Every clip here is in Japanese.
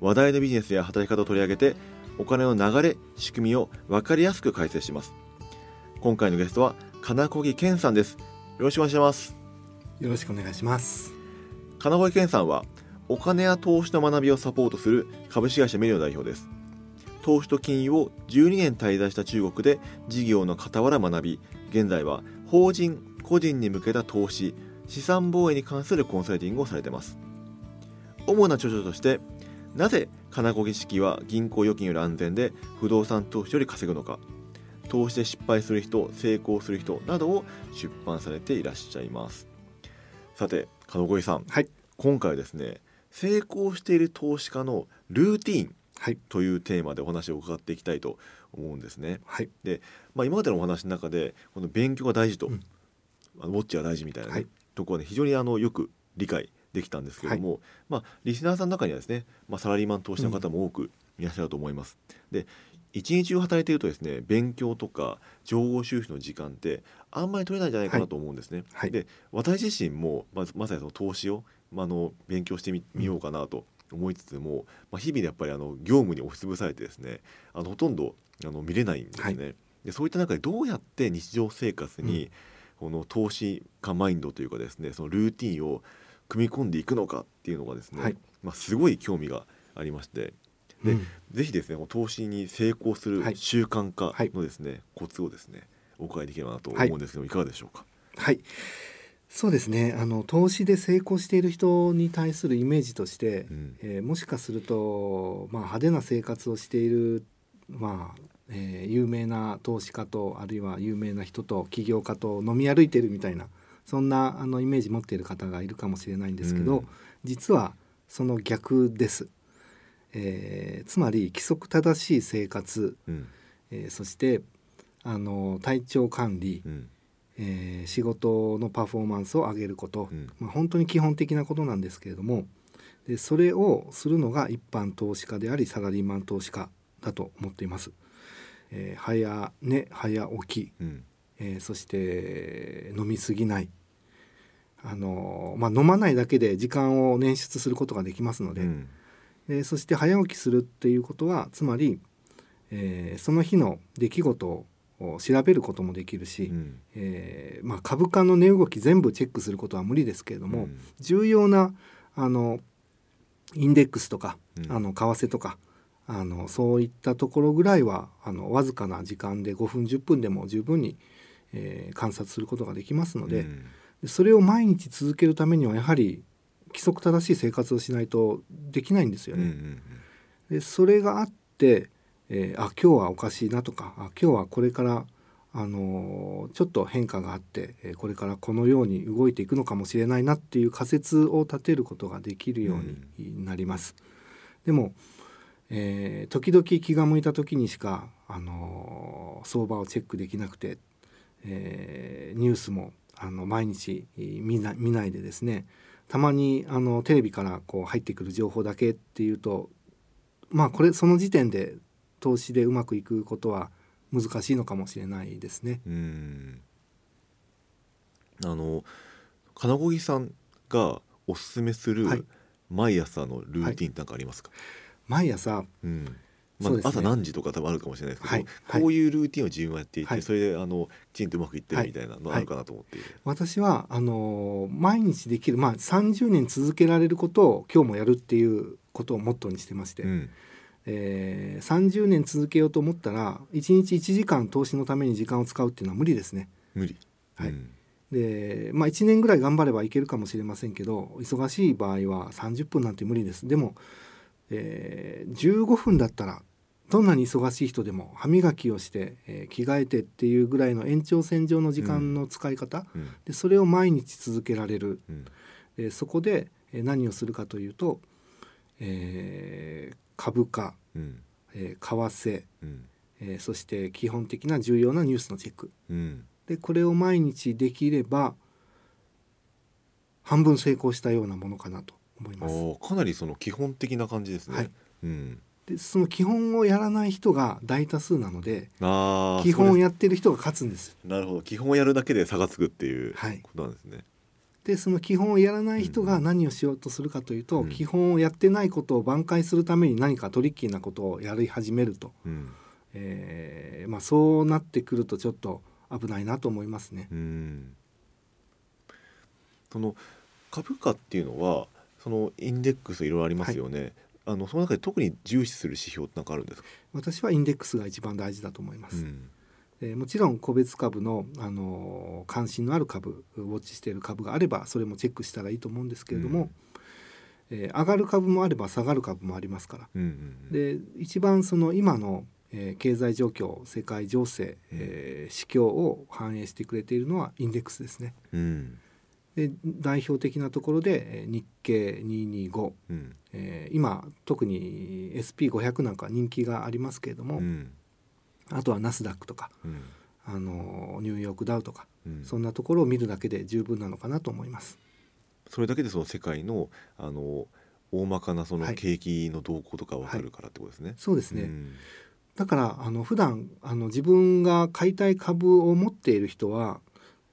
話題のビジネスや働き方を取り上げてお金の流れ仕組みを分かりやすく解説します。今回のゲストは金子木健さんです。よろしくお願いします。よろしくお願いします。金子健さんはお金や投資の学びをサポートする株式会社メリオ代表です。投資と金融を12年滞在した中国で事業の傍ら学び現在は法人個人に向けた投資資産防衛に関するコンサルティングをされています。主な著書としてなぜ金子儀式は銀行預金より安全で不動産投資より稼ぐのか。投資で失敗する人成功する人などを出版されていらっしゃいます。さて金子さん、はい、今回はですね成功している投資家のルーティンはい。というテーマでお話を伺っていきたいと思うんですね。はい。で、まあ、今までのお話の中でこの勉強が大事と、うん。あのウォッチが大事みたいなね、はい。ところはね非常にあのよく理解できたんですけれども、まあ、リスナーさんの中にはですね、まあ、サラリーマン投資の方も多くいらっしゃると思います。で一日中働いているとですね勉強とか情報収集の時間ってあんまり取れないんじゃないかなと思うんですね。はいで私自身もまずまさにその投資を、まあ、あの勉強してみみようかなと思いつつも、まあ、日々やっぱりあの業務に押しつぶされてですねあのほとんどあの見れないんですね。はでそういった中でどうやって日常生活に、この投資家マインドというかですねそのルーティンを組み込んでいくのかっていうのがですね、はい。まあ、すごい興味がありましてでうん。ぜひですね投資に成功するはい。習慣化はいのですね、コツをですねお伺いできればなと思うんですけど、い、かがでしょうか？はい。そうですね。あの投資で成功している人に対するイメージとして、うん。えーもしかすると、まあ、派手な生活をしている、まあえー有名な投資家とあるいは有名な人と起業家と飲み歩いてるみたいなそんなあのイメージ持っている方がいるかもしれないんですけど、うん。実はその逆です。えーつまり規則正しい生活、うん。えーそしてあの体調管理、うん。えー仕事のパフォーマンスを上げること、うん。まあ、本当に基本的なことなんですけれどもでそれをするのが一般投資家でありサラリーマン投資家だと思っています。えー早寝早起き、うん。えーそして飲みすぎないあのまあ、飲まないだけで時間を捻出することができますので、うん。でそして早起きするっていうことはつまり、えーその日の出来事を調べることもできるし、うん。えーまあ、株価の値動き全部チェックすることは無理ですけれども、うん。重要なあのインデックスとか、うん。あの為替とかあのそういったところぐらいはあのわずかな時間で5分10分でも十分に、えー観察することができますので,、うん。でそれを毎日続けるためにはやはり規則正しい生活をしないとできないんですよね。うんうんでそれがあって、えーあ今日はおかしいなとかあ今日はこれから、あのーちょっと変化があって、えーこれからこのように動いていくのかもしれないなっていう仮説を立てることができるようになります。でも、えー時々気が向いた時にしか、あのー相場をチェックできなくて、えーニュースもあの毎日見な見ないでですねたまにあのテレビからこう入ってくる情報だけっていうとまあこれその時点で投資でうまくいくことは難しいのかもしれないですね。うん。あの金子木さんがおすすめするはい。毎朝のルーティンって何かありますか、毎朝うんまあ朝何時とか多分あるかもしれないですけど、こういうルーティンを自分はやっていて、はい。それであのきちんとうまくいってるはいみたいなのあるかなと思って、私はあの毎日できるまあ30年続けられることを今日もやるっていうことをモットーにしてまして、うん。えー30年続けようと思ったら1日1時間投資のために時間を使うっていうのは無理ですね。無理、はい。うん。でまあ1年ぐらい頑張ればいけるかもしれませんけど忙しい場合は30分なんて無理です。でも、えー15分だったらどんなに忙しい人でも歯磨きをして、えー着替えてっていうぐらいの延長線上の時間の使い方、うん。でそれを毎日続けられる。うん。でそこでえー何をするかというと、えー株価、うん。えー為替、うん。えーそして基本的な重要なニュースのチェック。うん。でこれを毎日できれば半分成功したようなものかなと思います。かなりその基本的な感じですね。はい。うん、でその基本をやらない人が大多数なのであー基本をやってる人が勝つんです。すなるほど。基本をやるだけで差がつくっていうはい。ことなんですね。でその基本をやらない人が何をしようとするかというと、うん。基本をやってないことを挽回するために何かトリッキーなことをやり始めると、うん。えーまあ、そうなってくるとちょっと危ないなと思いますね。うん。その株価っていうのはそのインデックスいろいろありますよね。あのその中で特に重視する指標って何かあるんですか？私はインデックスが一番大事だと思います。うんえーもちろん個別株の、あのー関心のある株ウォッチしている株があればそれもチェックしたらいいと思うんですけれども、えー上がる株もあれば下がる株もありますからうんうんで一番その今の、えー経済状況世界情勢、えー市況を反映してくれているのはインデックスですね。うんで代表的なところで、えー日経225、うん。えー今特に SP500 なんか人気がありますけれども、うん。あとはナスダックとか、うん。あのーニューヨークダウとかうん。そんなところを見るだけで十分なのかなと思います。それだけでその世界のあの大まかなそのはい。景気の動向とかわかるからってことですね。そうですね。うん。だからあの普段あの自分が買いたい株を持っている人は、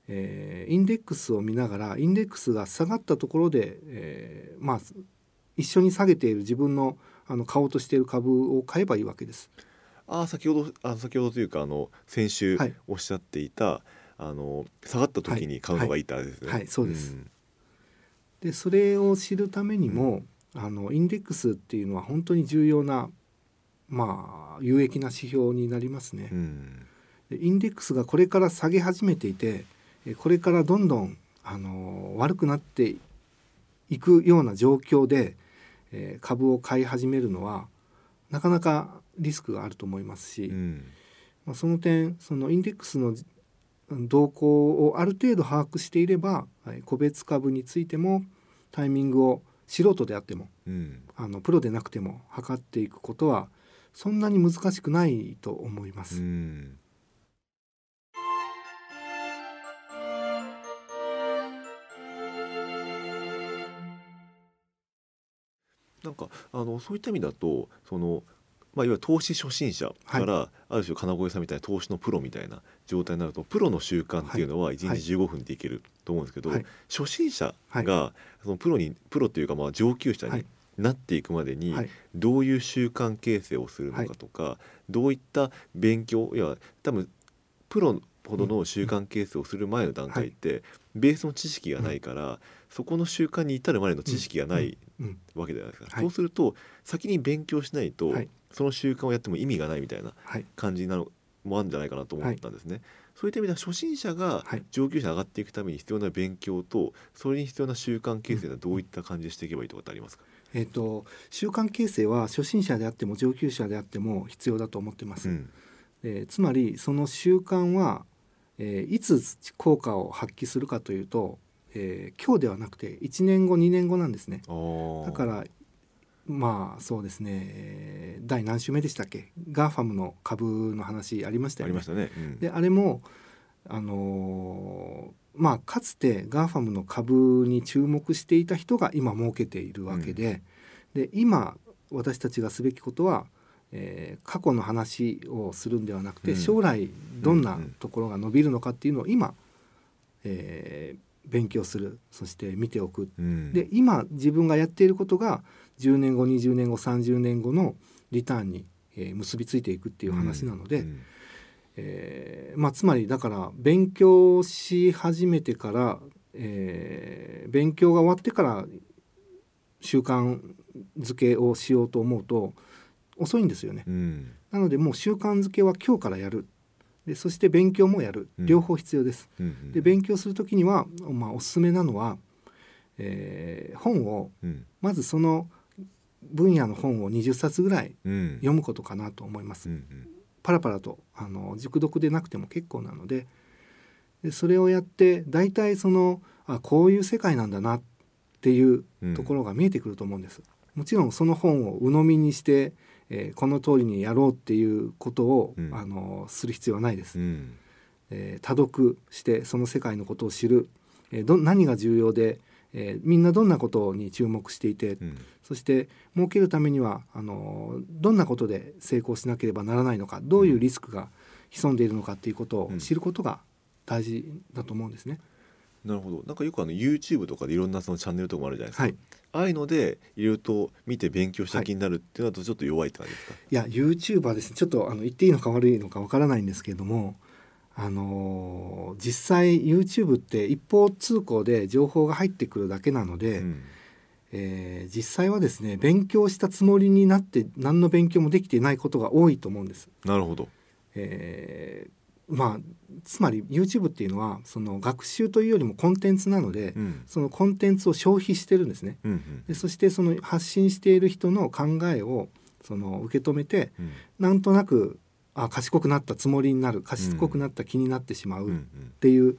えーインデックスを見ながらインデックスが下がったところで、えーまあ一緒に下げている自分のあの買おうとしている株を買えばいいわけです。あー先ほどあ先ほどというかあの先週はい。おっしゃっていた、あの下がった時に買うのがいいってあれですね。はい。はい。そうです。でそれを知るためにも、あのインデックスっていうのは本当に重要なまあ有益な指標になりますね。うん。インデックスがこれから下げ始めていてえこれからどんどん、あの悪くなっていくような状況で、えー株を買い始めるのはなかなかリスクがあると思いますし、うん。まあ、その点そのインデックスの動向をある程度把握していればはい個別株についてもタイミングを素人であってもうん。あのプロでなくても測っていくことはそんなに難しくないと思いまうす。んなんかあのそういった意味だとその、まあ、いわゆる投資初心者から、ある種金越さんみたいな投資のプロみたいな状態になるとプロの習慣っていうのは1はい。日15分でいけると思うんですけど、はい。初心者はい。がそのプロにプロっていうかまあ上級者にはい。なっていくまでにはい。どういう習慣形成をするのかとか、どういった勉強いや多分プロほどの習慣形成をする前の段階って、ベースの知識がないから、そこの習慣に至るまでの知識がないうんわけじゃないですか、はい。そうすると先に勉強しないと、はい。その習慣をやっても意味がないみたいなはい。感じなのもあるんじゃないかなと思ったんですね。そういった意味では初心者がはい。上級者に上がっていくために必要な勉強とそれに必要な習慣形成はどういった感じでしていけばいいとかってありますか、えー、と習慣形成は初心者であっても上級者であっても必要だと思ってます。うん。えーつまりその習慣は、えーいつ効果を発揮するかというと、えー今日ではなくて1年後2年後なんですね。だからまあそうですね、えー第何週目でしたっけ？ GAFAM の株の話ありましたよね。ありましたね。うん。であれもあのーまあかつて GAFAM の株に注目していた人が今儲けているわけで,、で今私たちがすべきことは、えー過去の話をするんではなくて、うん。将来どんなうんうん。ところが伸びるのかっていうのを今、えー勉強するそして見ておく。うんで今自分がやっていることが10年後20年後30年後のリターンに、えー結びついていくっていう話なので。うんえーまあ、つまりだから勉強し始めてから、えー勉強が終わってから習慣づけをしようと思うと遅いんですよね。うんなのでもう習慣づけは今日からやるでそして勉強もやる。うん。両方必要です。うんで勉強する時には、まあ、おすすめなのは、えー本をうん。まずその分野の本を20冊ぐらいうん。読むことかなと思います。う。ん。パラパラとあの熟読でなくても結構なのででそれをやって大体そのあこういう世界なんだなっていううん。ところが見えてくると思うんです。もちろんその本を鵜呑みにして、えーこの通りにやろうっていうことを、うん。あのする必要はないです。うん。えー多読してその世界のことを知る、えーど何が重要で、えーみんなどんなことに注目していて、うん。そして儲けるためにはあのどんなことで成功しなければならないのかどういうリスクが潜んでいるのかっていうことをうん。知ることが大事だと思うんですね。なるほど。なんかよくあの YouTube とかでいろんなそのチャンネルとかもあるじゃないですか、はい、ああいうのでいろいろと見て勉強した気になるっていうのだとちょっと弱いって感じですか、いや YouTuber ですね。ちょっとあの言っていいのか悪いのかわからないんですけれども、あのー実際 YouTube って一方通行で情報が入ってくるだけなので、うん。えー実際はですね勉強したつもりになって何の勉強もできていないことが多いと思うんです。なるほど、えーまあつまり YouTube っていうのはその学習というよりもコンテンツなので、うん。そのコンテンツを消費してるんですね。うんうん。でそしてその発信している人の考えをその受け止めてうん。なんとなくあ賢くなったつもりになる賢くなった気になってしまうっうんうん。ていう、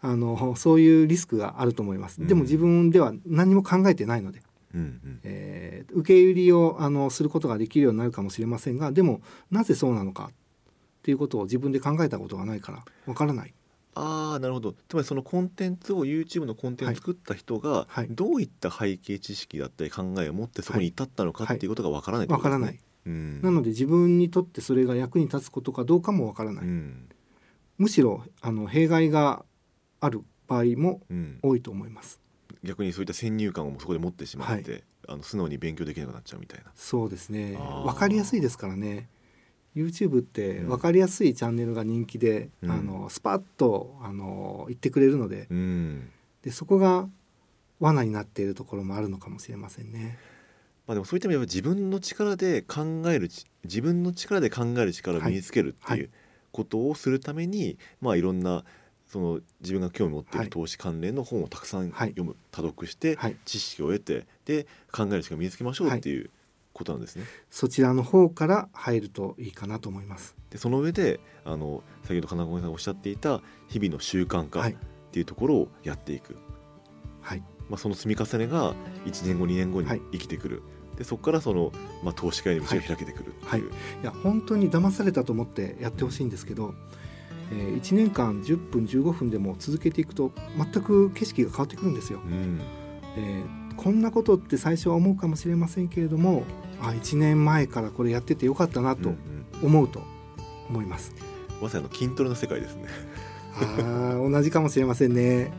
あのそういうリスクがあると思います。うん。でも自分では何も考えてないので、うんうん。えー受け入れをあのすることができるようになるかもしれませんがでもなぜそうなのかっていうことを自分で考えたことがないからわからない。ああなるほどつまりそのコンテンツを YouTube のコンテンツを作った人がはいどういった背景知識だったり考えを持ってそこに至ったのかっていうことがわからないってことですねわからない。うんなので自分にとってそれが役に立つことかどうかもわからない。うんむしろあの弊害がある場合もうん多いと思います。逆にそういった先入観をそこで持ってしまって、あの素直に勉強できなくなっちゃうみたいな。そうですねわかりやすいですからね YouTube ってうん。わかりやすいチャンネルが人気で、うん。あのスパッとあの言ってくれるので。うん。でそこが罠になっているところもあるのかもしれませんね。まあ、でもそういった意味では自分の力で考えるち自分の力で考える力を身につけるってはい。い。うことをするために、まあいろんなその自分が興味持っていはい。る投資関連の本をたくさんはい。読む、多読して、はい。知識を得てで考える力を身につけましょうっていうことなんですね。そちらの方から入るといいかなと思います。でその上であの先ほど金子さんがおっしゃっていた日々の習慣化っはい。ていうところをやっていく、はい。まあ、その積み重ねが1年後2年後にはい。生きてくる、でそこからその、まあ、投資家への道が開けてくるっていう、はい。いや本当に騙されたと思ってやってほしいんですけど、えー1年間10分15分でも続けていくと全く景色が変わってくるんですよ。うん。えーこんなことって最初は思うかもしれませんけれどもあ1年前からこれやっててよかったなとうんうん思うと思います。まさにあの筋トレの世界ですねあー同じかもしれませんね。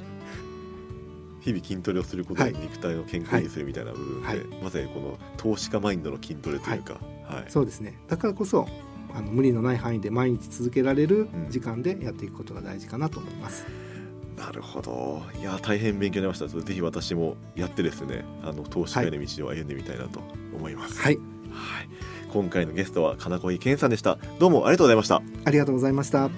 日々筋トレをすることではい肉体を健康にするみたいな部分で、はいまさにこの投資家マインドの筋トレというか、はいそうですね。だからこそあの無理のない範囲で毎日続けられるうん時間でやっていくことが大事かなと思います。なるほど。いや大変勉強になりました。ぜひ私もやってですねあの投資家への道を歩んでみたいなと思います、はい、はい。今回のゲストは金子井健さんでした。どうもありがとうございました。ありがとうございました。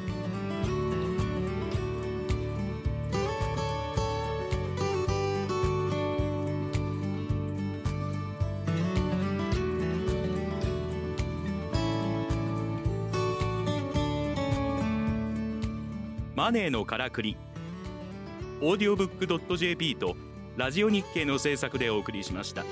マネーのからくりオーディオブックドット JP とラジオ日経の制作でお送りしました。